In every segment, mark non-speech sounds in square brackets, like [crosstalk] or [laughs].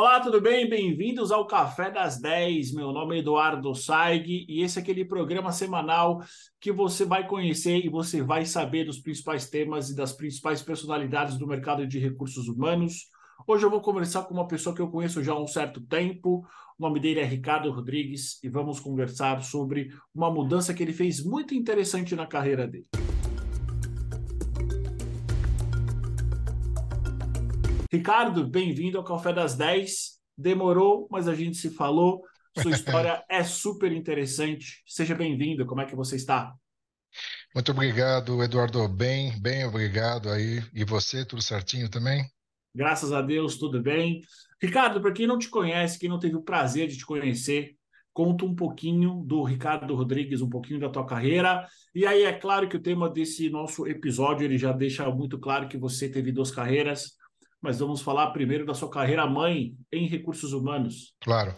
Olá, tudo bem? Bem-vindos ao Café das 10. Meu nome é Eduardo Saig e esse é aquele programa semanal que você vai conhecer e você vai saber dos principais temas e das principais personalidades do mercado de recursos humanos. Hoje eu vou conversar com uma pessoa que eu conheço já há um certo tempo. O nome dele é Ricardo Rodrigues e vamos conversar sobre uma mudança que ele fez muito interessante na carreira dele. Ricardo, bem-vindo ao Café das 10. Demorou, mas a gente se falou. Sua [laughs] história é super interessante. Seja bem-vindo. Como é que você está? Muito obrigado, Eduardo. Bem, bem obrigado aí. E você, tudo certinho também? Graças a Deus, tudo bem. Ricardo, para quem não te conhece, quem não teve o prazer de te conhecer, conta um pouquinho do Ricardo Rodrigues, um pouquinho da tua carreira. E aí é claro que o tema desse nosso episódio ele já deixa muito claro que você teve duas carreiras mas vamos falar primeiro da sua carreira mãe em recursos humanos. Claro.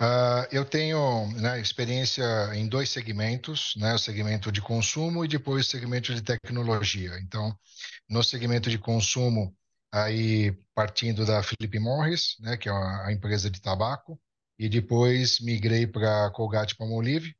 Uh, eu tenho né, experiência em dois segmentos, né, o segmento de consumo e depois o segmento de tecnologia. Então, no segmento de consumo, aí partindo da Philip Morris, né, que é a empresa de tabaco, e depois migrei para Colgate Palmolive.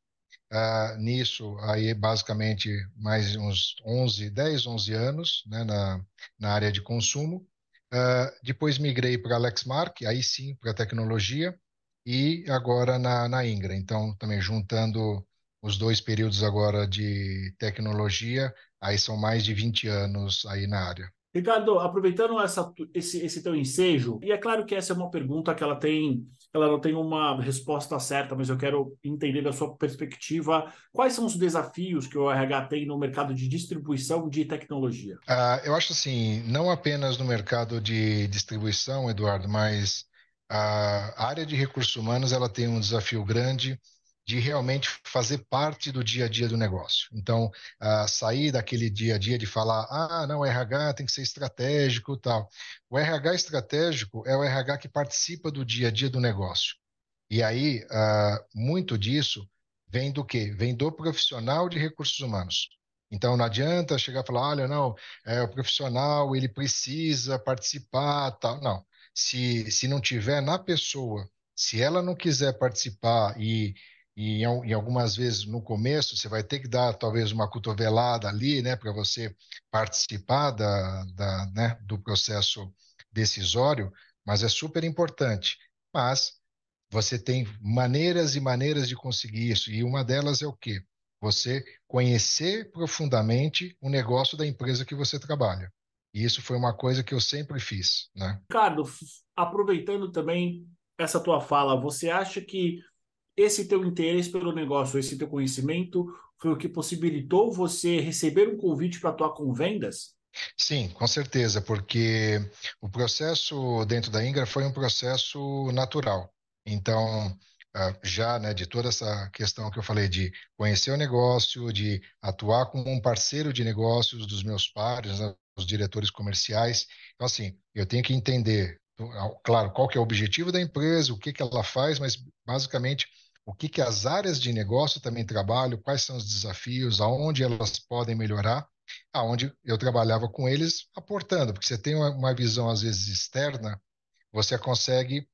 Uh, nisso, aí basicamente mais uns 11, 10, 11 anos né, na, na área de consumo. Uh, depois migrei para Lexmark, aí sim para tecnologia, e agora na, na Ingra. Então, também juntando os dois períodos agora de tecnologia, aí são mais de 20 anos aí na área. Ricardo, aproveitando essa, esse, esse teu ensejo, e é claro que essa é uma pergunta que ela tem, ela não tem uma resposta certa, mas eu quero entender da sua perspectiva quais são os desafios que o RH tem no mercado de distribuição de tecnologia. Uh, eu acho assim, não apenas no mercado de distribuição, Eduardo, mas a área de recursos humanos ela tem um desafio grande de realmente fazer parte do dia a dia do negócio. Então, uh, sair daquele dia a dia de falar, ah, não, o RH tem que ser estratégico tal. O RH estratégico é o RH que participa do dia a dia do negócio. E aí, uh, muito disso vem do quê? Vem do profissional de recursos humanos. Então, não adianta chegar e falar, olha, não, é, o profissional, ele precisa participar, tal. Não. Se, se não tiver na pessoa, se ela não quiser participar e e em, algumas vezes no começo você vai ter que dar talvez uma cotovelada ali, né, para você participar da, da, né, do processo decisório, mas é super importante. Mas você tem maneiras e maneiras de conseguir isso, e uma delas é o quê? Você conhecer profundamente o negócio da empresa que você trabalha. E isso foi uma coisa que eu sempre fiz, né? Ricardo, aproveitando também essa tua fala, você acha que esse teu interesse pelo negócio, esse teu conhecimento, foi o que possibilitou você receber um convite para atuar com vendas? Sim, com certeza, porque o processo dentro da Ingra foi um processo natural. Então, ah, já né, de toda essa questão que eu falei de conhecer o negócio, de atuar como um parceiro de negócios dos meus pares, né, os diretores comerciais. Então, assim, eu tenho que entender, claro, qual que é o objetivo da empresa, o que, que ela faz, mas basicamente o que, que as áreas de negócio também trabalham, quais são os desafios, aonde elas podem melhorar, aonde eu trabalhava com eles aportando, porque você tem uma, visão às vezes externa, você consegue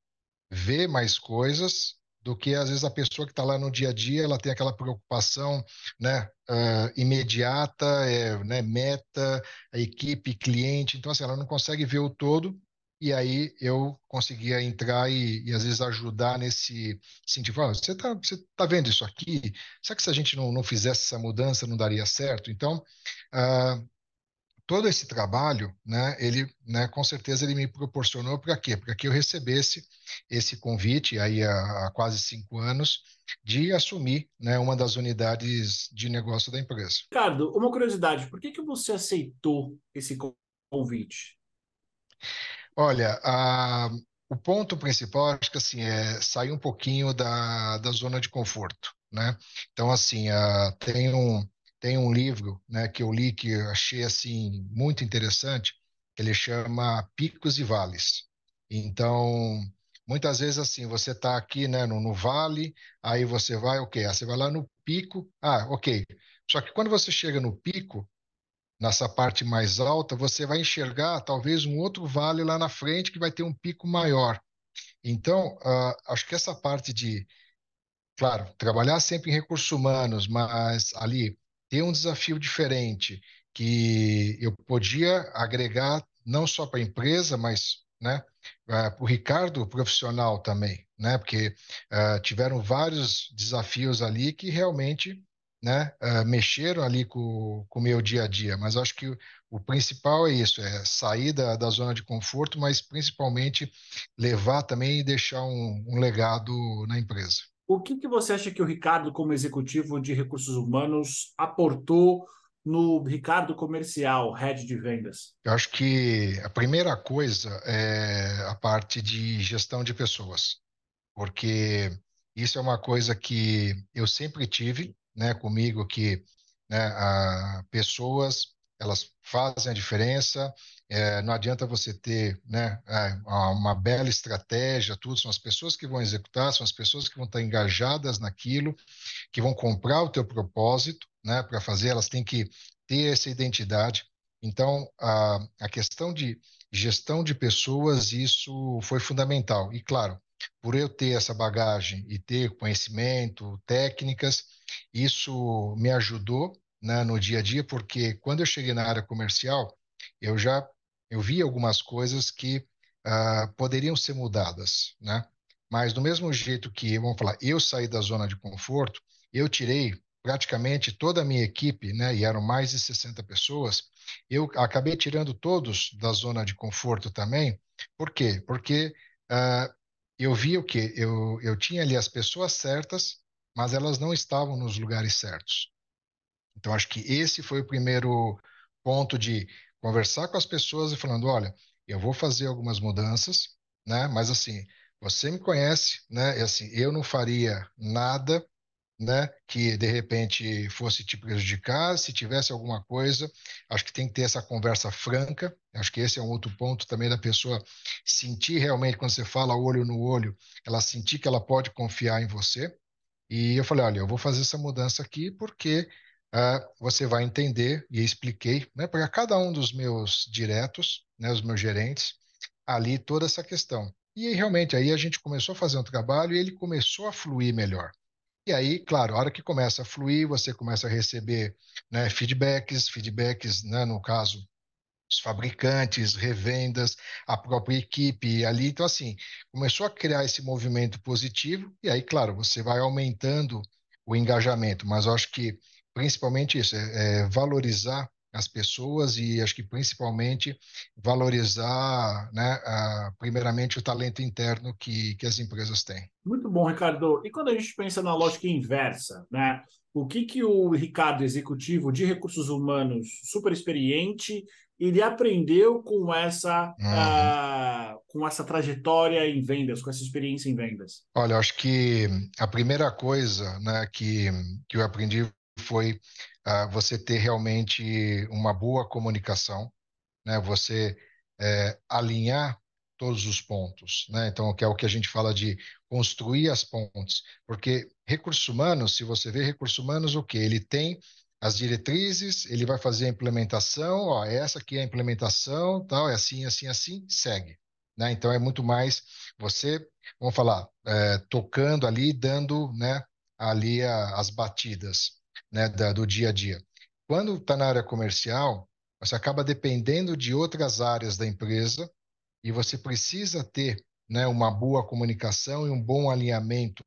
ver mais coisas do que às vezes a pessoa que está lá no dia a dia, ela tem aquela preocupação, né, uh, imediata, é, né, meta, a equipe, cliente, então assim, ela não consegue ver o todo e aí eu conseguia entrar e, e às vezes ajudar nesse sentido. Ah, você está você tá vendo isso aqui? Será que se a gente não, não fizesse essa mudança não daria certo? Então, uh, todo esse trabalho, né, ele, né, com certeza ele me proporcionou para quê? Para que eu recebesse esse convite aí há, há, quase cinco anos de assumir, né, uma das unidades de negócio da empresa. Ricardo, uma curiosidade, por que que você aceitou esse convite? Olha, a, o ponto principal, acho que assim, é sair um pouquinho da, da zona de conforto, né? Então, assim, a, tem um, tem um livro, né, que eu li que eu achei, assim, muito interessante, ele chama Picos e Vales. Então, muitas vezes, assim, você está aqui, né, no, no vale, aí você vai, ok, aí você vai lá no pico, ah, ok. Só que quando você chega no pico, nessa parte mais alta, você vai enxergar talvez um outro vale lá na frente que vai ter um pico maior. Então, uh, acho que essa parte de, claro, trabalhar sempre em recursos humanos, mas ali ter um desafio diferente que eu podia agregar não só para a empresa, mas né, uh, para o Ricardo profissional também, né, porque uh, tiveram vários desafios ali que realmente né, uh, mexeram ali com o meu dia a dia, mas acho que o, o principal é isso, é sair da, da, zona de conforto, mas principalmente levar também e deixar um, um legado na empresa. O que, que você acha que o Ricardo, como executivo de recursos humanos, aportou no Ricardo Comercial, head de vendas? Eu acho que a primeira coisa é a parte de gestão de pessoas, porque isso é uma coisa que eu sempre tive, né, comigo que né, a, pessoas elas fazem a diferença. É, não adianta você ter né, uma bela estratégia, tudo. São as pessoas que vão executar, são as pessoas que vão estar engajadas naquilo, que vão comprar o teu propósito, né, para fazer. Elas têm que ter essa identidade. Então, a, a questão de gestão de pessoas, isso foi fundamental. E claro, por eu ter essa bagagem e ter conhecimento, técnicas, isso me ajudou né, no dia a dia, porque quando eu cheguei na área comercial, eu já eu vi algumas coisas que uh, poderiam ser mudadas, né? Mas do mesmo jeito que, vamos falar, eu saí da zona de conforto, eu tirei praticamente toda a minha equipe, né, e eram mais de 60 pessoas, eu acabei tirando todos da zona de conforto também. Por quê? Porque uh, eu vi o que eu, eu tinha ali as pessoas certas, mas elas não estavam nos lugares certos. Então, acho que esse foi o primeiro ponto de conversar com as pessoas e falando, olha, eu vou fazer algumas mudanças, né? Mas assim, você me conhece, né? E assim, eu não faria nada, né? Que de repente fosse te prejudicar. Se tivesse alguma coisa, acho que tem que ter essa conversa franca. Acho que esse é um outro ponto também da pessoa sentir realmente quando você fala olho no olho, ela sentir que ela pode confiar em você. E eu falei, olha, eu vou fazer essa mudança aqui porque uh, você vai entender, e expliquei né, para cada um dos meus diretos, né, os meus gerentes, ali toda essa questão. E realmente aí a gente começou a fazer um trabalho e ele começou a fluir melhor. E aí, claro, a hora que começa a fluir, você começa a receber né, feedbacks, feedbacks, né, no caso, os fabricantes, revendas, a própria equipe ali. Então, assim, começou a criar esse movimento positivo, e aí, claro, você vai aumentando o engajamento, mas eu acho que principalmente isso, é, é valorizar as pessoas e acho que principalmente valorizar, né, a, primeiramente o talento interno que, que as empresas têm. Muito bom, Ricardo. E quando a gente pensa na lógica inversa, né, o que que o Ricardo, executivo de recursos humanos, super experiente, ele aprendeu com essa uhum. uh, com essa trajetória em vendas, com essa experiência em vendas? Olha, acho que a primeira coisa, né, que que eu aprendi foi uh, você ter realmente uma boa comunicação, né? Você é, alinhar todos os pontos, né? Então, que é o que a gente fala de construir as pontes, porque recursos humanos, se você vê recursos humanos, o que ele tem as diretrizes, ele vai fazer a implementação, ó, essa aqui é a implementação, tal, é assim, assim, assim, segue, né? Então é muito mais você, vamos falar, é, tocando ali, dando, né, ali a, as batidas né, da, do dia a dia. Quando está na área comercial, você acaba dependendo de outras áreas da empresa e você precisa ter né, uma boa comunicação e um bom alinhamento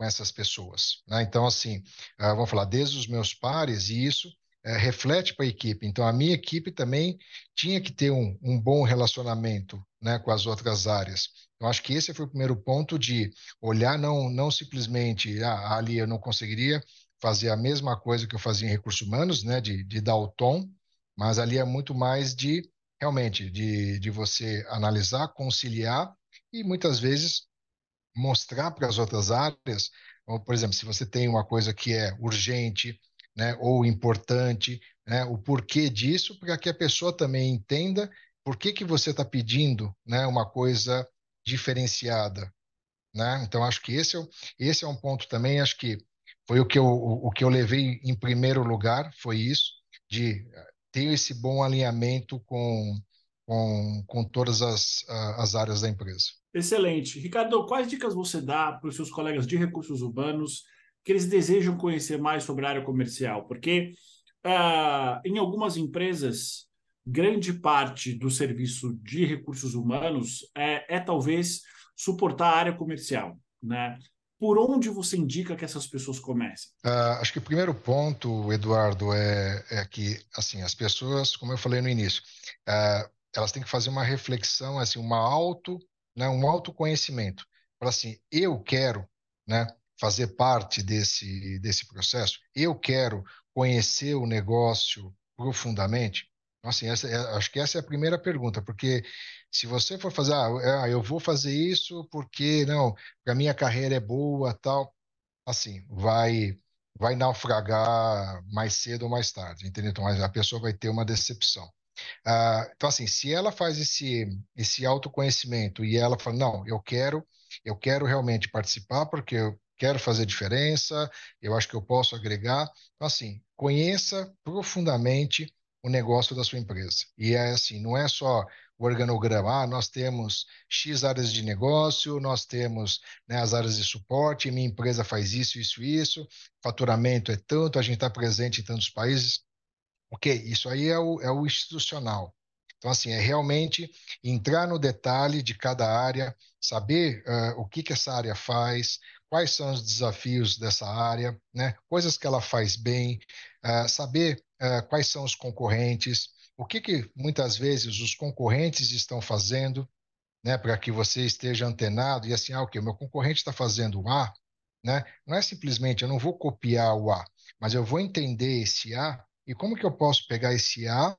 com essas pessoas. Né? Então, assim, uh, vamos falar, desde os meus pares, e isso uh, reflete para a equipe. Então, a minha equipe também tinha que ter um, um bom relacionamento né, com as outras áreas. Eu acho que esse foi o primeiro ponto de olhar não, não simplesmente, ah, ali eu não conseguiria, fazer a mesma coisa que eu fazia em recursos humanos, né, de, de dar o tom, mas ali é muito mais de, realmente, de, de você analisar, conciliar e muitas vezes mostrar para as outras áreas, ou, por exemplo, se você tem uma coisa que é urgente, né, ou importante, né, o porquê disso, para que a pessoa também entenda por que, que você está pedindo né, uma coisa diferenciada. Né? Então, acho que esse é, esse é um ponto também, acho que foi o que eu, o, que eu levei em primeiro lugar, foi isso, de ter esse bom alinhamento com, com, com todas as, as áreas da empresa. Excelente. Ricardo, quais dicas você dá para os seus colegas de recursos urbanos que eles desejam conhecer mais sobre a área comercial? Porque uh, em algumas empresas, grande parte do serviço de recursos humanos é, é talvez suportar a área comercial, né? Por onde você indica que essas pessoas comecem? Uh, acho que o primeiro ponto, Eduardo, é, é que assim as pessoas, como eu falei no início, uh, elas têm que fazer uma reflexão, assim, uma auto, né, um autoconhecimento. Para assim, eu quero, né, fazer parte desse desse processo. Eu quero conhecer o negócio profundamente. Então, assim, essa, é, acho que essa é a primeira pergunta, porque se você for fazer, ah, é, eu vou fazer isso porque, não, a minha carreira é boa, tal, assim, vai vai naufragar mais cedo ou mais tarde, entendeu? Então, a pessoa vai ter uma decepção. Ah, então, assim, se ela faz esse, esse autoconhecimento e ela fala, não, eu quero, eu quero realmente participar porque eu quero fazer diferença, eu acho que eu posso agregar. Então, assim, conheça profundamente o negócio da sua empresa. E é assim, não é só o organograma, ah, nós temos X áreas de negócio, nós temos né, as áreas de suporte, minha empresa faz isso, isso, isso, faturamento é tanto, a gente está presente em tantos países. Ok, isso aí é o, é o institucional. Então, assim, é realmente entrar no detalhe de cada área, saber uh, o que, que essa área faz, quais são os desafios dessa área, né? coisas que ela faz bem, uh, saber uh, quais são os concorrentes, o que, que muitas vezes os concorrentes estão fazendo, né, para que você esteja antenado e assim, ah, ok, o meu concorrente está fazendo o A, né? Não é simplesmente eu não vou copiar o A, mas eu vou entender esse A e como que eu posso pegar esse A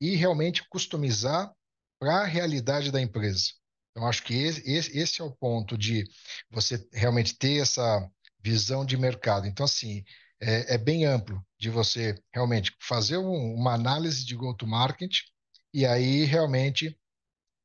e realmente customizar para a realidade da empresa. Então, acho que esse, esse é o ponto de você realmente ter essa visão de mercado. Então, assim, é, é bem amplo de você realmente fazer um, uma análise de go-to-market e aí realmente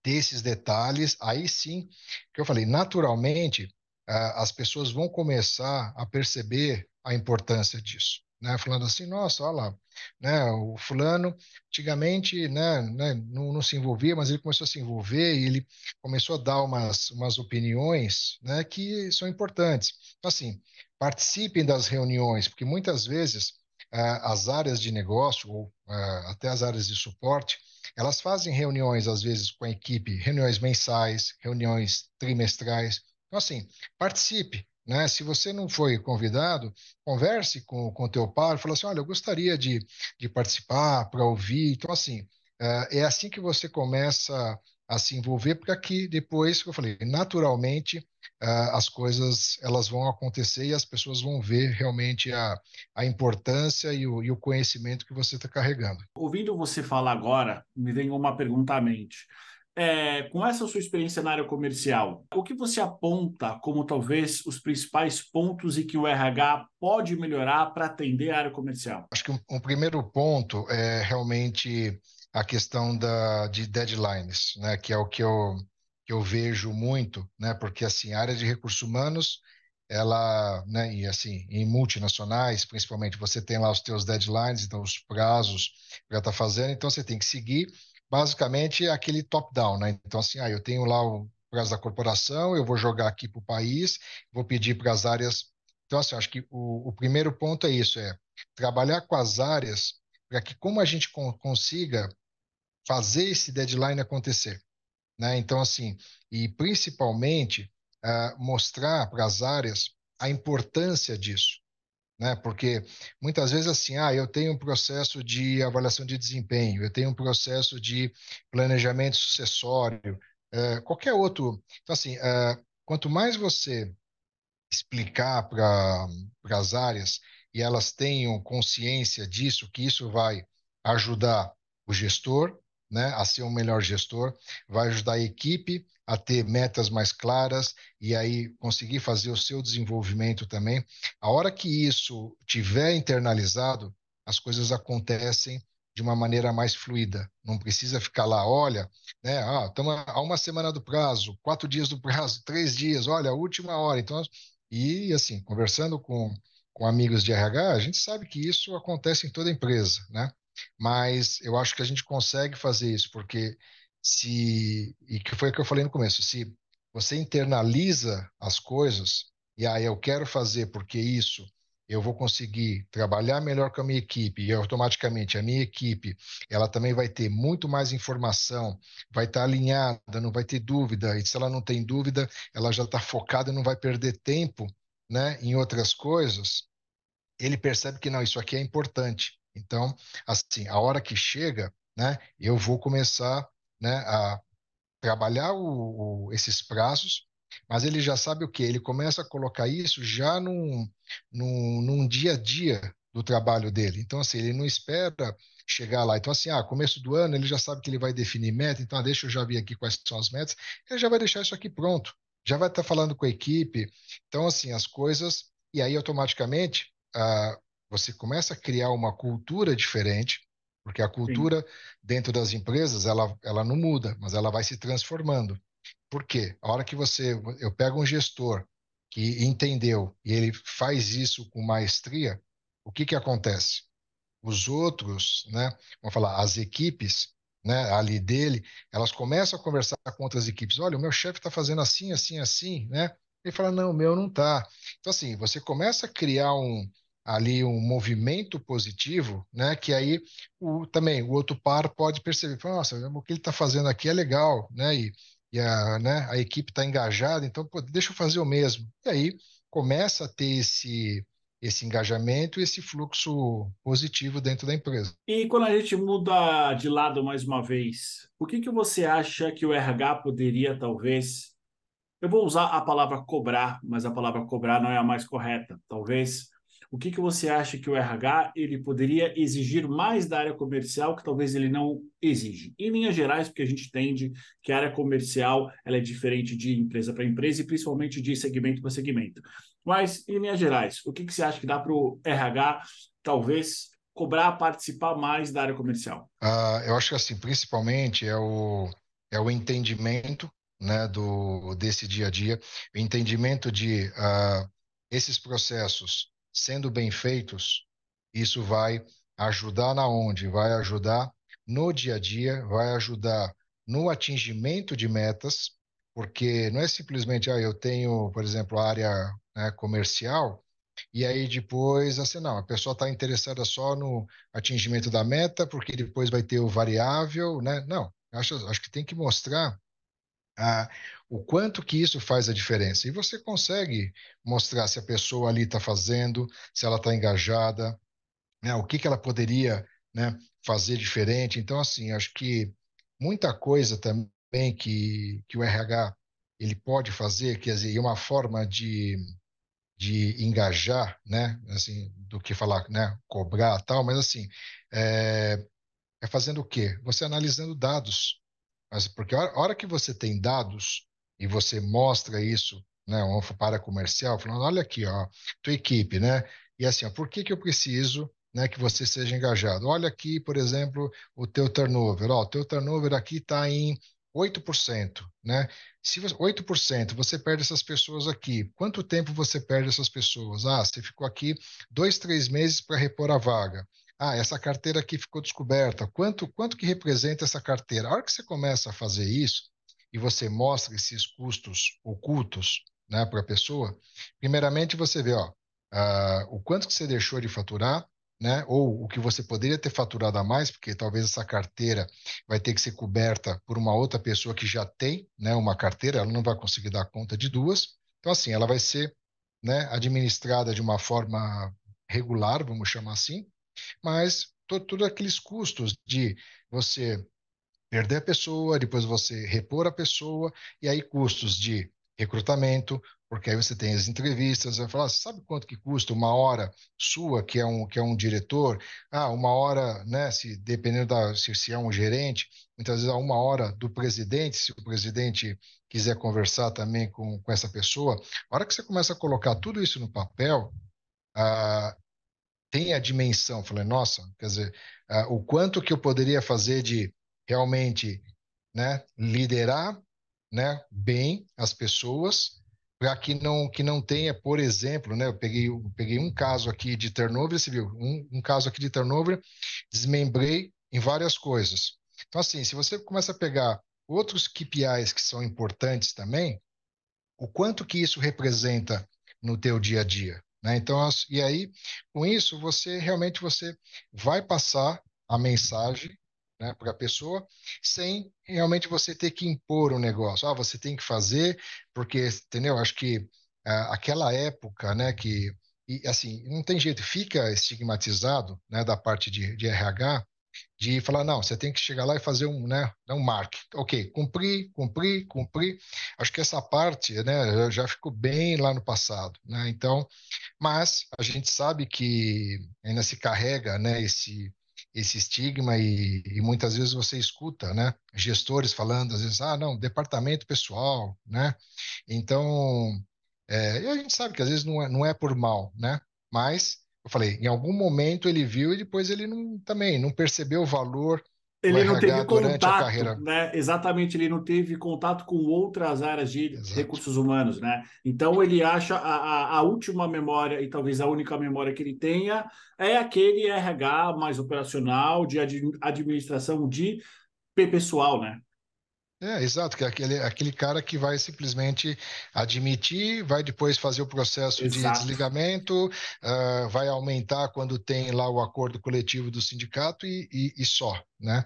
ter esses detalhes. Aí sim, que eu falei, naturalmente, as pessoas vão começar a perceber a importância disso né, falando assim, nossa, olha lá, né, o fulano antigamente né, né, não, não, se envolvia, mas ele começou a se envolver e ele começou a dar umas, umas opiniões né, que são importantes. Então, assim, participem das reuniões, porque muitas vezes uh, as áreas de negócio, ou uh, até as áreas de suporte, elas fazem reuniões, às vezes, com a equipe, reuniões mensais, reuniões trimestrais. Então, assim, participe, né? Se você não foi convidado, converse com o teu par, fala assim, olha, eu gostaria de, de participar, para ouvir. Então, assim, é, é assim que você começa a se envolver, porque aqui depois, que eu falei, naturalmente é, as coisas elas vão acontecer e as pessoas vão ver realmente a, a importância e o, e o conhecimento que você está carregando. Ouvindo você falar agora, me vem uma pergunta à mente é, com essa sua experiência na área comercial, o que você aponta como talvez os principais pontos e que o RH pode melhorar para atender a área comercial? Acho que um, um, primeiro ponto é realmente a questão da, de deadlines, né, que é o que eu, que eu vejo muito, né, porque assim, a área de recursos humanos ela, né, e assim, em multinacionais, principalmente, você tem lá os teus deadlines, então os prazos para estar tá fazendo, então você tem que seguir basicamente é aquele top-down, né? Então, assim, ah, eu tenho lá o prazo da corporação, eu vou jogar aqui para o país, vou pedir para as áreas. Então, assim, acho que o, o, primeiro ponto é isso, é trabalhar com as áreas para que como a gente consiga fazer esse deadline acontecer, né? Então, assim, e principalmente uh, mostrar para as áreas a importância disso né? Porque muitas vezes assim, ah, eu tenho um processo de avaliação de desempenho, eu tenho um processo de planejamento sucessório, é, qualquer outro. Então assim, é, quanto mais você explicar para as áreas e elas tenham consciência disso, que isso vai ajudar o gestor, né, a ser um melhor gestor, vai ajudar a equipe a ter metas mais claras e aí conseguir fazer o seu desenvolvimento também. A hora que isso tiver internalizado, as coisas acontecem de uma maneira mais fluida. Não precisa ficar lá, olha, né? Ah, estamos a uma semana do prazo, quatro dias do prazo, três dias, olha, última hora. Então, e assim, conversando com, com amigos de RH, a gente sabe que isso acontece em toda empresa, né? Mas eu acho que a gente consegue fazer isso, porque se e que foi o que eu falei no começo, se você internaliza as coisas e aí ah, eu quero fazer porque isso eu vou conseguir trabalhar melhor com a minha equipe e automaticamente a minha equipe ela também vai ter muito mais informação, vai estar alinhada, não vai ter dúvida e se ela não tem dúvida, ela já está focada e não vai perder tempo, né, em outras coisas. Ele percebe que não, isso aqui é importante. Então, assim, a hora que chega, né, eu vou começar, né, a trabalhar o, o, esses prazos mas ele já sabe o que? Ele começa a colocar isso já num, num, num dia a dia do trabalho dele. Então, assim, ele não espera chegar lá. Então, assim, ah, começo do ano ele já sabe que ele vai definir meta, então ah, deixa eu já ver aqui quais são as metas, ele já vai deixar isso aqui pronto, já vai estar falando com a equipe. Então, assim, as coisas, e aí automaticamente ah, você começa a criar uma cultura diferente, porque a cultura Sim. dentro das empresas, ela, ela não muda, mas ela vai se transformando. Por quê? A hora que você, eu pego um gestor que entendeu e ele faz isso com maestria, o que que acontece? Os outros, né, vamos falar, as equipes, né, ali dele, elas começam a conversar com outras equipes. Olha, o meu chefe está fazendo assim, assim, assim, né? Ele fala, não, o meu não está. Então, assim, você começa a criar um, ali um movimento positivo, né? Que aí o, também o outro par pode perceber, nossa, o que ele está fazendo aqui é legal, né? E e a, né, a equipe está engajada, então pô, deixa eu fazer o mesmo. E aí começa a ter esse, esse engajamento esse fluxo positivo dentro da empresa. E quando a gente muda de lado mais uma vez, o que, que você acha que o RH poderia, talvez. Eu vou usar a palavra cobrar, mas a palavra cobrar não é a mais correta. Talvez o que, que você acha que o RH ele poderia exigir mais da área comercial que talvez ele não exige? Em linhas gerais, porque a gente entende que a área comercial ela é diferente de empresa para empresa e principalmente de segmento para segmento. Mas, em linhas gerais, o que, que você acha que dá para o RH talvez cobrar participar mais da área comercial? Uh, eu acho que assim, principalmente é o, é o entendimento né, do, desse dia a dia, o entendimento de uh, esses processos sendo bem feitos, isso vai ajudar na onde? Vai ajudar no dia a dia, vai ajudar no atingimento de metas, porque não é simplesmente, ah, eu tenho, por exemplo, a área né, comercial, e aí depois, assim, não, a pessoa está interessada só no atingimento da meta, porque depois vai ter o variável, né? Não, acho, acho que tem que mostrar ah, o quanto que isso faz a diferença. E você consegue mostrar se a pessoa ali está fazendo, se ela está engajada, né, o que, que ela poderia né, fazer diferente. Então, assim, acho que muita coisa também que, que o RH ele pode fazer, quer dizer, uma forma de, de engajar, né, assim, do que falar, né, cobrar tal, mas assim, é, é fazendo o quê? Você analisando dados, mas porque a hora que você tem dados e você mostra isso, né, um para comercial, falando, olha aqui, ó, tua equipe, né? E assim, ó, por que que eu preciso, né, que você seja engajado? Olha aqui, por exemplo, o teu turnover, ó, o teu turnover aqui está em 8%, né? Se você, 8%, você perde essas pessoas aqui. Quanto tempo você perde essas pessoas? Ah, você ficou aqui dois, três meses para repor a vaga. Ah, essa carteira aqui ficou descoberta. Quanto, quanto que representa essa carteira? A hora que você começa a fazer isso e você mostra esses custos ocultos né, para a pessoa, primeiramente você vê ó, uh, o quanto que você deixou de faturar, né, ou o que você poderia ter faturado a mais, porque talvez essa carteira vai ter que ser coberta por uma outra pessoa que já tem né, uma carteira, ela não vai conseguir dar conta de duas. Então, assim, ela vai ser né, administrada de uma forma regular, vamos chamar assim, mas todos todo aqueles custos de você perder a pessoa, depois você repor a pessoa, e aí custos de recrutamento, porque aí você tem as entrevistas, vai falar, sabe quanto que custa uma hora sua, que é um, que é um diretor? Ah, uma hora, né, se, dependendo da, se, se é um gerente, muitas vezes uma hora do presidente, se o presidente quiser conversar também com, com essa pessoa, a hora que você começa a colocar tudo isso no papel, ah, tem a dimensão, falei, nossa, quer dizer, uh, o quanto que eu poderia fazer de realmente né, liderar né, bem as pessoas para que não que não tenha, por exemplo, né, eu peguei, eu peguei um caso aqui de turnover, você viu, um, um caso aqui de turnover, desmembrei em várias coisas. Então, assim, se você começa a pegar outros KPIs que são importantes também, o quanto que isso representa no teu dia a dia, né? Então, e aí, com isso, você realmente você vai passar a mensagem né, para a pessoa, sem realmente você ter que impor o um negócio. Ah, você tem que fazer, porque, entendeu? Acho que ah, aquela época, né, que, e, assim, não tem jeito, fica estigmatizado, né, da parte de, de RH, de falar, não, você tem que chegar lá e fazer um, né, um mark. Ok, cumprir, cumprir, cumprir. Acho que essa parte, né, já ficou bem lá no passado, né? Então, mas a gente sabe que ainda se carrega, né, esse esse estigma e, e, muitas vezes você escuta, né, gestores falando às vezes, ah, não, departamento pessoal, né? Então, é, a gente sabe que às vezes não é, não é por mal, né? Mas eu falei, em algum momento ele viu e depois ele não, também não percebeu o valor ele não teve contato, né? Exatamente, ele não teve contato com outras áreas de Exato. recursos humanos, né? Então ele acha a, a, a, última memória e talvez a única memória que ele tenha é aquele RH mais operacional de administração de pessoal, né? É, exato, que é aquele, aquele cara que vai simplesmente admitir, vai depois fazer o processo exato. de desligamento, uh, vai aumentar quando tem lá o acordo coletivo do sindicato e, e, e, só, né?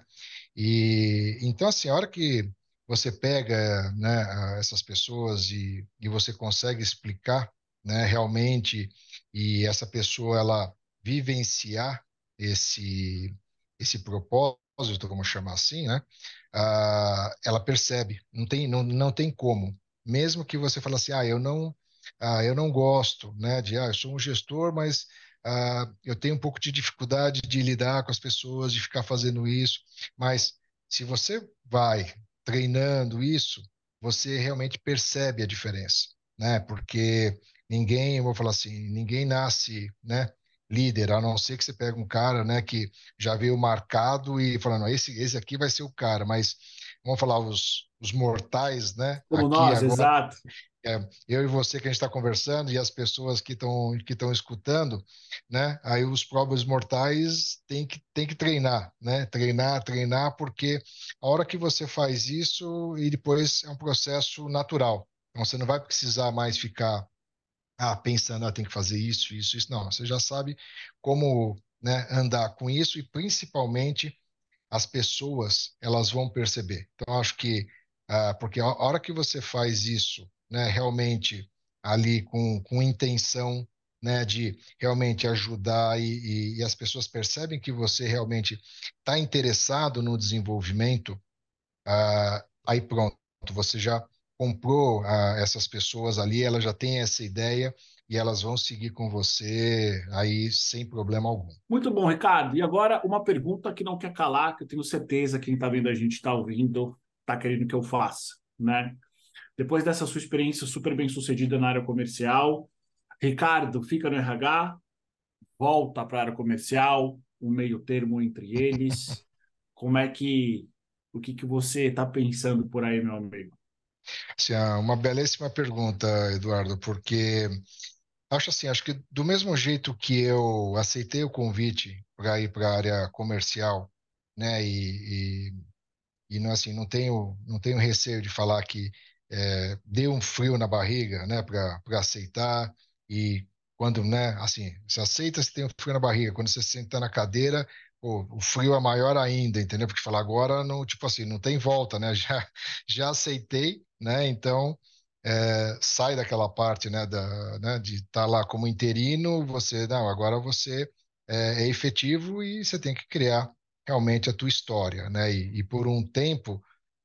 E então, assim, a hora que você pega né, essas pessoas e, e você consegue explicar né, realmente, e essa pessoa ela vivenciar esse, esse propósito, vamos chamar assim, né? uh, ela percebe, não tem, não, não tem como. Mesmo que você fale assim, ah, eu não, uh, eu não gosto, né, de, ah, eu sou um gestor, mas uh, eu tenho um pouco de dificuldade de lidar com as pessoas, de ficar fazendo isso, mas se você vai treinando isso, você realmente percebe a diferença, né, porque ninguém, eu vou falar assim, ninguém nasce, né, líder, a não ser que você pega um cara, né, que já veio marcado e falando, esse, esse aqui vai ser o cara, mas vamos falar os, os mortais, né? Como aqui nós, agora, exato. É, eu e você que a gente está conversando e as pessoas que estão que estão escutando, né? Aí os próprios mortais têm que tem que treinar, né? Treinar, treinar, porque a hora que você faz isso e depois é um processo natural. Então você não vai precisar mais ficar ah, pensando, ah, tem que fazer isso, isso, isso. Não, você já sabe como né, andar com isso e principalmente as pessoas elas vão perceber. Então, acho que ah, porque a hora que você faz isso, né, realmente ali com, com intenção né, de realmente ajudar e, e, e as pessoas percebem que você realmente está interessado no desenvolvimento, ah, aí pronto, você já comprou ah, essas pessoas ali, ela já tem essa ideia e elas vão seguir com você aí sem problema algum. Muito bom, Ricardo. E agora uma pergunta que não quer calar, que eu tenho certeza que quem está vendo a gente está ouvindo, está querendo que eu faça, né? Depois dessa sua experiência super bem sucedida na área comercial, Ricardo fica no RH, volta para a área comercial, um meio termo entre eles. Como é que o que, que você está pensando por aí, meu amigo? Assim, é uma belíssima pergunta, Eduardo, porque acho assim, acho que do mesmo jeito que eu aceitei o convite para ir para a área comercial, né, e, e, e, não assim, não tenho não tenho receio de falar que é, deu um frio na barriga, né, para aceitar e quando, né, assim, você aceita, você tem um frio na barriga, quando você senta na cadeira, Pô, o frio é maior ainda, entendeu? Porque falar agora não, tipo assim, não tem volta, né? [laughs] Já, já aceitei, né? Então é, sai daquela parte, né, da, né, de estar tá lá como interino, você não, agora você é, é, efetivo e você tem que criar realmente a tua história, né? E, e por um tempo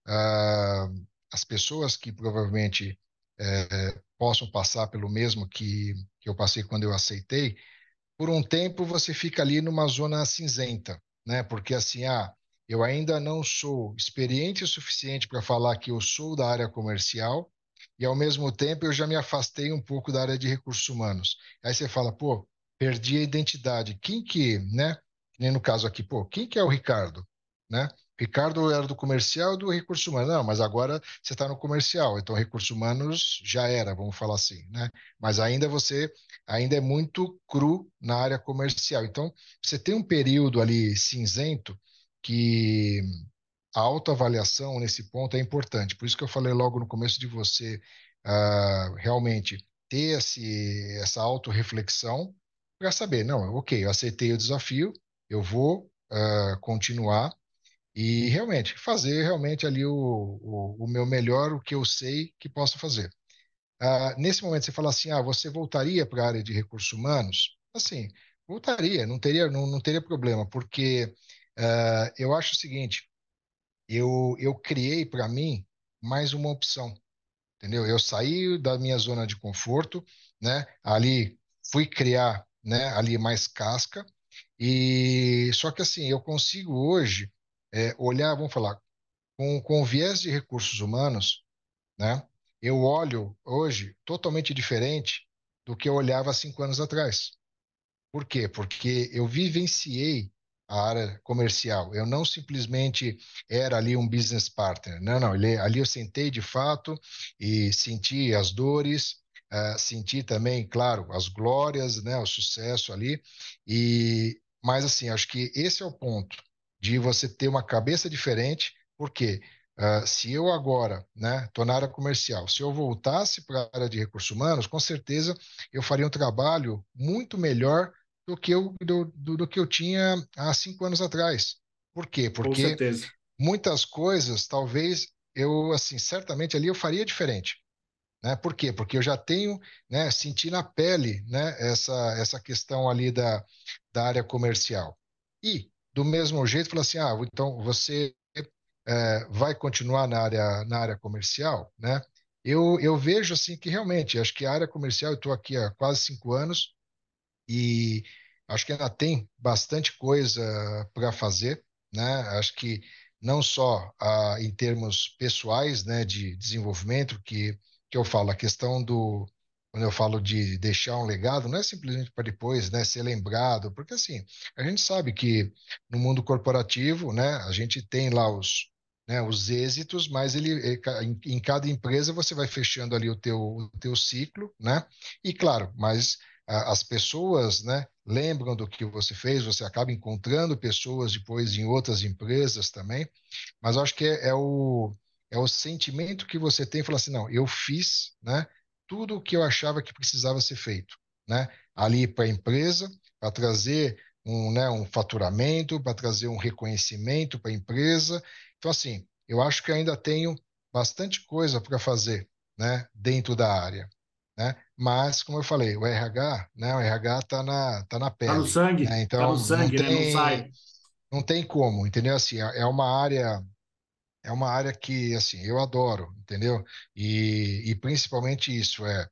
ah, as pessoas que provavelmente é, possam passar pelo mesmo que, que eu passei quando eu aceitei por um tempo você fica ali numa zona cinzenta, né? Porque assim, ah, eu ainda não sou experiente o suficiente para falar que eu sou da área comercial e ao mesmo tempo eu já me afastei um pouco da área de recursos humanos. Aí você fala, pô, perdi a identidade. Quem que, né? Nem no caso aqui, pô, quem que é o Ricardo, né? Ricardo era do comercial do recurso humano. Não, mas agora você está no comercial, então recursos humanos já era, vamos falar assim, né? Mas ainda você ainda é muito cru na área comercial. Então, você tem um período ali cinzento que a autoavaliação nesse ponto é importante. Por isso que eu falei logo no começo de você uh, realmente ter esse, essa autorreflexão para saber, não, ok, eu aceitei o desafio, eu vou uh, continuar e realmente fazer realmente ali o, o, o, meu melhor, o que eu sei que posso fazer. Uh, nesse momento você fala assim, ah, você voltaria para a área de recursos humanos? Assim, voltaria, não teria, não, não teria problema, porque uh, eu acho o seguinte, eu, eu criei para mim mais uma opção, entendeu? Eu saí da minha zona de conforto, né? Ali fui criar, né? Ali mais casca e só que assim eu consigo hoje é, olhar, vamos falar, com, com viés de recursos humanos, né? Eu olho hoje totalmente diferente do que eu olhava cinco anos atrás. Por quê? Porque eu vivenciei a área comercial. Eu não simplesmente era ali um business partner. Não, não. ali eu sentei de fato e senti as dores, uh, senti também, claro, as glórias, né, o sucesso ali. E mas assim, acho que esse é o ponto de você ter uma cabeça diferente, porque uh, se eu agora, né, estou na área comercial, se eu voltasse para a área de recursos humanos, com certeza eu faria um trabalho muito melhor do que eu, do, do, do que eu tinha há cinco anos atrás. Por quê? Porque muitas coisas, talvez, eu, assim, certamente ali eu faria diferente. Né? Por quê? Porque eu já tenho, né, senti na pele, né, essa, essa questão ali da, da área comercial. E do mesmo jeito, falar assim, ah, então você é, vai continuar na área, na área comercial, né? Eu, eu vejo assim que realmente, acho que a área comercial, eu estou aqui há quase cinco anos e acho que ainda tem bastante coisa para fazer, né? Acho que não só ah, em termos pessoais, né, de desenvolvimento, que, que eu falo, a questão do, quando eu falo de deixar um legado, não é simplesmente para depois né, ser lembrado, porque assim, a gente sabe que no mundo corporativo, né, a gente tem lá os, né, os êxitos, mas ele, em, cada empresa você vai fechando ali o teu, o teu ciclo, né? E claro, mas as pessoas, né, lembram do que você fez, você acaba encontrando pessoas depois em outras empresas também, mas acho que é, é o é o sentimento que você tem, falar assim, não, eu fiz, né? tudo o que eu achava que precisava ser feito, né? Ali para a empresa, para trazer um, né, um faturamento, para trazer um reconhecimento para a empresa. Então, assim, eu acho que ainda tenho bastante coisa para fazer, né, dentro da área, né? Mas, como eu falei, o RH, né, o RH está na, tá na pele. Está no sangue, né? Então, tá no sangue, não tem, né? Não sai. Não tem como, entendeu? Assim, é, é uma área é uma área que, assim, eu adoro, entendeu? E, e principalmente isso é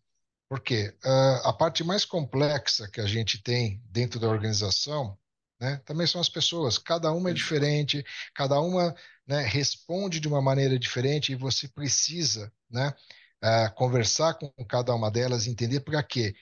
porque uh, a parte mais complexa que a gente tem dentro da organização, né, também são as pessoas. Cada uma é diferente, cada uma né, responde de uma maneira diferente e você precisa, né, uh, conversar com cada uma delas, entender para quê.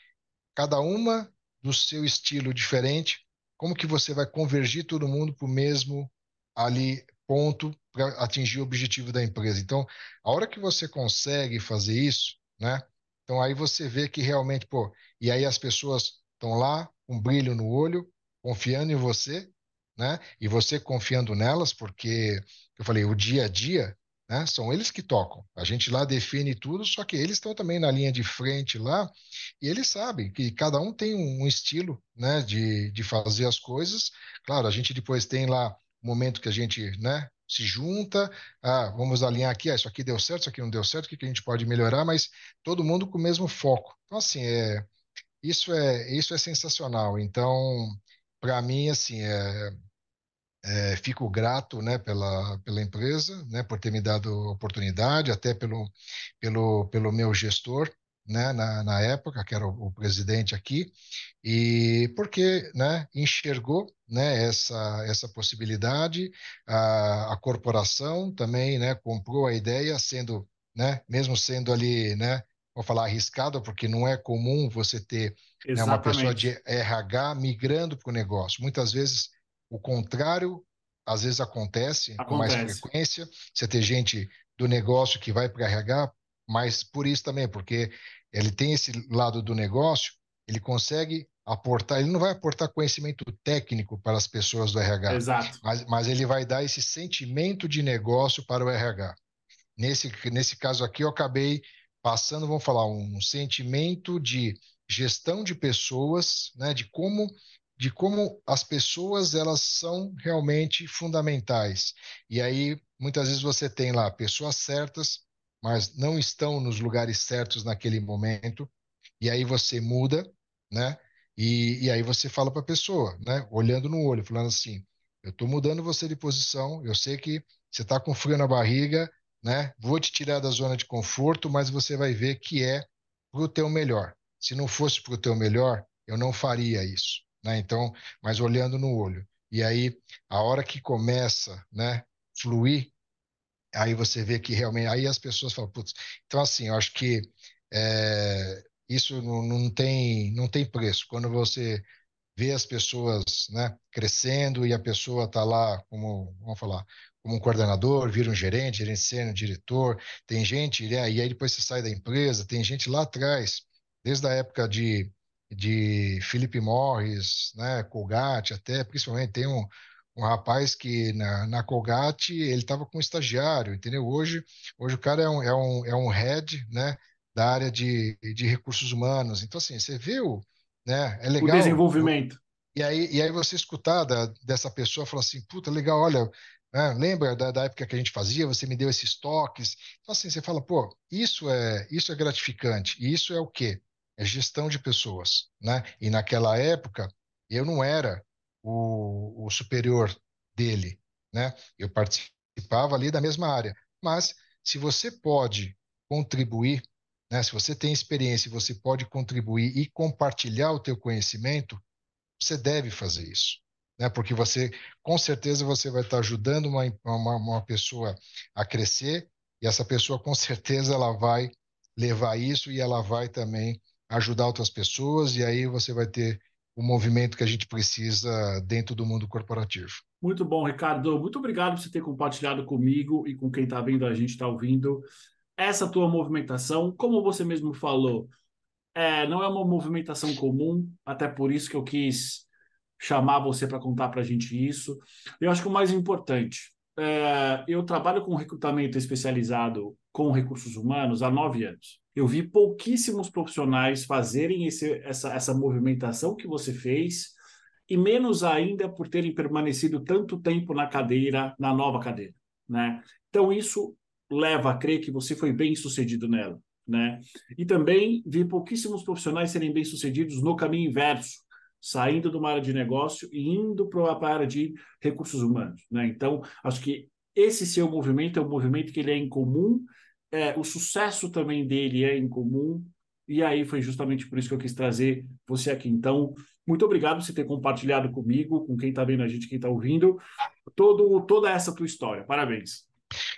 Cada uma do seu estilo diferente, como que você vai convergir todo mundo para o mesmo ali ponto para atingir o objetivo da empresa. Então, a hora que você consegue fazer isso, né? Então aí você vê que realmente, pô, e aí as pessoas estão lá com um brilho no olho, confiando em você, né? E você confiando nelas, porque eu falei, o dia a dia, né? São eles que tocam. A gente lá define tudo, só que eles estão também na linha de frente lá, e eles sabem que cada um tem um estilo, né? De, de fazer as coisas. Claro, a gente depois tem lá momento que a gente né, se junta, ah, vamos alinhar aqui, ah, isso aqui deu certo, isso aqui não deu certo, o que, que a gente pode melhorar, mas todo mundo com o mesmo foco. Então, assim, é, isso, é, isso é sensacional. Então, para mim, assim, é, é, fico grato né, pela, pela empresa, né, por ter me dado oportunidade, até pelo, pelo, pelo meu gestor, né, na, na época, que era o, o, presidente aqui, e porque né, enxergou né, essa, essa possibilidade, a, a corporação também né, comprou a ideia, sendo, né, mesmo sendo ali, né, vou falar arriscado, porque não é comum você ter né, uma pessoa de RH migrando para o negócio. Muitas vezes o contrário, às vezes acontece, acontece. com mais frequência, você ter gente do negócio que vai para RH, mas por isso também, porque ele tem esse lado do negócio, ele consegue aportar, ele não vai aportar conhecimento técnico para as pessoas do RH, Exato. Mas, mas ele vai dar esse sentimento de negócio para o RH. Nesse, nesse caso aqui, eu acabei passando, vamos falar, um sentimento de gestão de pessoas, né, de como de como as pessoas elas são realmente fundamentais. E aí muitas vezes você tem lá pessoas certas, mas não estão nos lugares certos naquele momento. E aí você muda, né? E, e aí você fala para a pessoa, né? Olhando no olho, falando assim: eu estou mudando você de posição, eu sei que você está com frio na barriga, né? Vou te tirar da zona de conforto, mas você vai ver que é para o teu melhor. Se não fosse para o teu melhor, eu não faria isso, né? Então, mas olhando no olho. E aí, a hora que começa, né, fluir, aí você vê que realmente, aí as pessoas falam, putz, então assim, eu acho que é, isso não, não, tem, não tem preço. Quando você vê as pessoas né, crescendo e a pessoa está lá como, vamos falar, como um coordenador, vira um gerente, sênior, diretor, tem gente, né, e aí depois você sai da empresa, tem gente lá atrás, desde a época de, de Philip Morris, né, Colgate até, principalmente tem um, um rapaz que na, na Colgate ele estava com um estagiário, entendeu? Hoje, hoje o cara é um, é um, é um head, né, da área de, de recursos humanos. Então, assim, você viu, né? É legal. O desenvolvimento. E aí, e aí você escutar da, dessa pessoa falar assim, puta, legal, olha, né, lembra da, da, época que a gente fazia, você me deu esses toques. Então, assim, você fala, pô, isso é, isso é gratificante. E isso é o quê? É gestão de pessoas, né? E naquela época, eu não era o, o superior dele, né? Eu participava ali da mesma área. Mas, se você pode contribuir né? Se você tem experiência você pode contribuir e compartilhar o teu conhecimento, você deve fazer isso. Né? Porque você, com certeza, você vai estar ajudando uma, uma, uma pessoa a crescer e essa pessoa, com certeza, ela vai levar isso e ela vai também ajudar outras pessoas e aí você vai ter o movimento que a gente precisa dentro do mundo corporativo. Muito bom, Ricardo. Muito obrigado por você ter compartilhado comigo e com quem está vendo a gente, está ouvindo essa tua movimentação, como você mesmo falou, é, não é uma movimentação comum, até por isso que eu quis chamar você para contar para a gente isso. Eu acho que o mais importante, é, eu trabalho com recrutamento especializado com recursos humanos há nove anos. Eu vi pouquíssimos profissionais fazerem esse, essa, essa movimentação que você fez, e menos ainda por terem permanecido tanto tempo na cadeira, na nova cadeira. Né? Então, isso leva a crer que você foi bem sucedido nela. Né? E também vi pouquíssimos profissionais serem bem sucedidos no caminho inverso, saindo de uma área de negócio e indo para a área de recursos humanos. Né? Então, acho que esse seu movimento é um movimento que ele é incomum, é, o sucesso também dele é incomum, e aí foi justamente por isso que eu quis trazer você aqui. Então, muito obrigado por você ter compartilhado comigo, com quem está vendo a gente, quem está ouvindo, todo, toda essa tua história. Parabéns.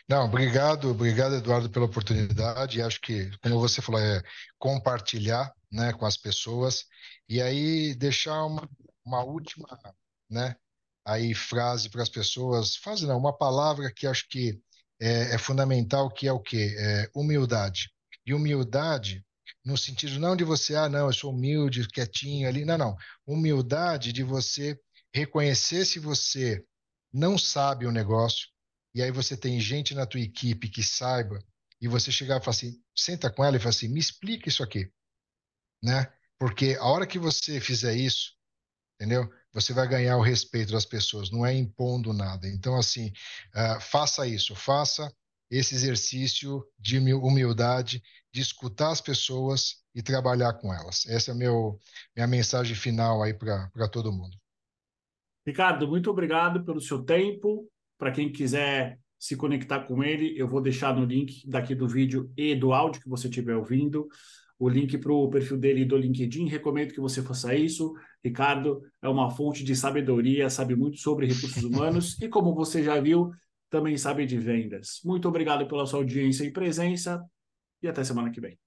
Não, obrigado, obrigado, Eduardo, pela oportunidade. Acho que, como você falou, é compartilhar né, com as pessoas e aí deixar uma, uma última né, aí frase para as pessoas, frase não, uma palavra que acho que é, é fundamental, que é o quê? É humildade. E humildade no sentido não de você, ah, não, eu sou humilde, quietinho ali, não, não. Humildade de você reconhecer se você não sabe o negócio, e aí você tem gente na tua equipe que saiba, e você chegar e falar assim, senta com ela e fala assim, me explica isso aqui, né? Porque a hora que você fizer isso, entendeu? Você vai ganhar o respeito das pessoas, não é impondo nada. Então, assim, uh, faça isso, faça esse exercício de humildade, de escutar as pessoas e trabalhar com elas. Essa é a meu, minha mensagem final aí para todo mundo. Ricardo, muito obrigado pelo seu tempo, para quem quiser se conectar com ele, eu vou deixar no link daqui do vídeo e do áudio que você estiver ouvindo, o link para o perfil dele do LinkedIn. Recomendo que você faça isso. Ricardo é uma fonte de sabedoria, sabe muito sobre recursos humanos e, como você já viu, também sabe de vendas. Muito obrigado pela sua audiência e presença e até semana que vem.